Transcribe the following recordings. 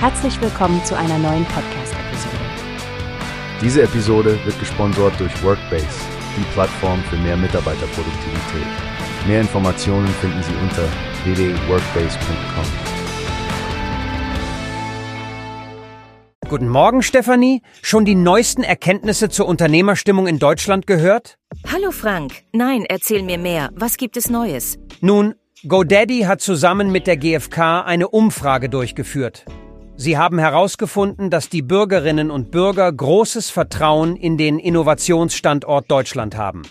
Herzlich willkommen zu einer neuen Podcast-Episode. Diese Episode wird gesponsert durch Workbase, die Plattform für mehr Mitarbeiterproduktivität. Mehr Informationen finden Sie unter www.workbase.com. Guten Morgen, Stefanie. Schon die neuesten Erkenntnisse zur Unternehmerstimmung in Deutschland gehört? Hallo Frank. Nein, erzähl mir mehr. Was gibt es Neues? Nun, GoDaddy hat zusammen mit der GfK eine Umfrage durchgeführt. Sie haben herausgefunden, dass die Bürgerinnen und Bürger großes Vertrauen in den Innovationsstandort Deutschland haben.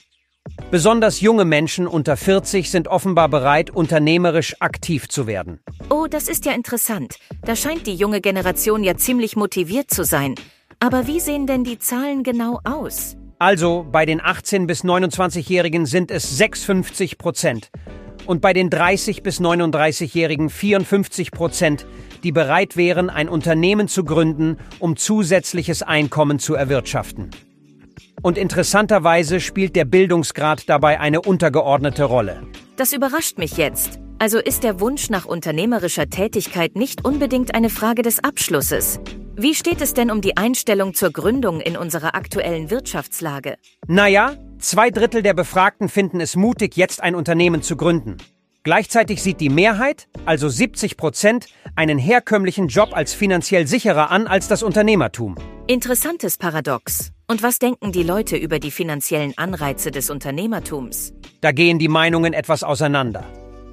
Besonders junge Menschen unter 40 sind offenbar bereit, unternehmerisch aktiv zu werden. Oh, das ist ja interessant. Da scheint die junge Generation ja ziemlich motiviert zu sein. Aber wie sehen denn die Zahlen genau aus? Also bei den 18 bis 29-Jährigen sind es 56 Prozent und bei den 30 bis 39-Jährigen 54 Prozent, die bereit wären, ein Unternehmen zu gründen, um zusätzliches Einkommen zu erwirtschaften. Und interessanterweise spielt der Bildungsgrad dabei eine untergeordnete Rolle. Das überrascht mich jetzt. Also ist der Wunsch nach unternehmerischer Tätigkeit nicht unbedingt eine Frage des Abschlusses. Wie steht es denn um die Einstellung zur Gründung in unserer aktuellen Wirtschaftslage? Naja, zwei Drittel der Befragten finden es mutig, jetzt ein Unternehmen zu gründen. Gleichzeitig sieht die Mehrheit, also 70 Prozent, einen herkömmlichen Job als finanziell sicherer an als das Unternehmertum. Interessantes Paradox. Und was denken die Leute über die finanziellen Anreize des Unternehmertums? Da gehen die Meinungen etwas auseinander.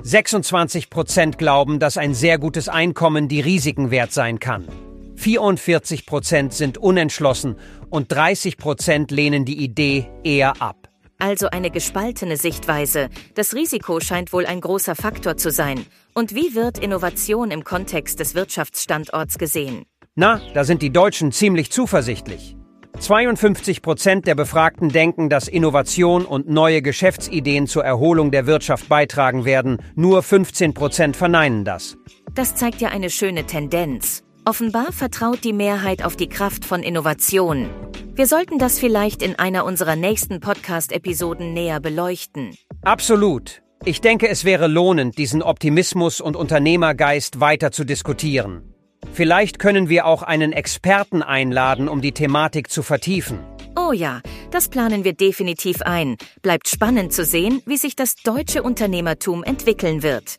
26 Prozent glauben, dass ein sehr gutes Einkommen die Risiken wert sein kann. 44 Prozent sind unentschlossen und 30 Prozent lehnen die Idee eher ab. Also eine gespaltene Sichtweise. Das Risiko scheint wohl ein großer Faktor zu sein. Und wie wird Innovation im Kontext des Wirtschaftsstandorts gesehen? Na, da sind die Deutschen ziemlich zuversichtlich. 52 Prozent der Befragten denken, dass Innovation und neue Geschäftsideen zur Erholung der Wirtschaft beitragen werden. Nur 15 Prozent verneinen das. Das zeigt ja eine schöne Tendenz. Offenbar vertraut die Mehrheit auf die Kraft von Innovation. Wir sollten das vielleicht in einer unserer nächsten Podcast-Episoden näher beleuchten. Absolut. Ich denke, es wäre lohnend, diesen Optimismus und Unternehmergeist weiter zu diskutieren. Vielleicht können wir auch einen Experten einladen, um die Thematik zu vertiefen. Oh ja, das planen wir definitiv ein. Bleibt spannend zu sehen, wie sich das deutsche Unternehmertum entwickeln wird.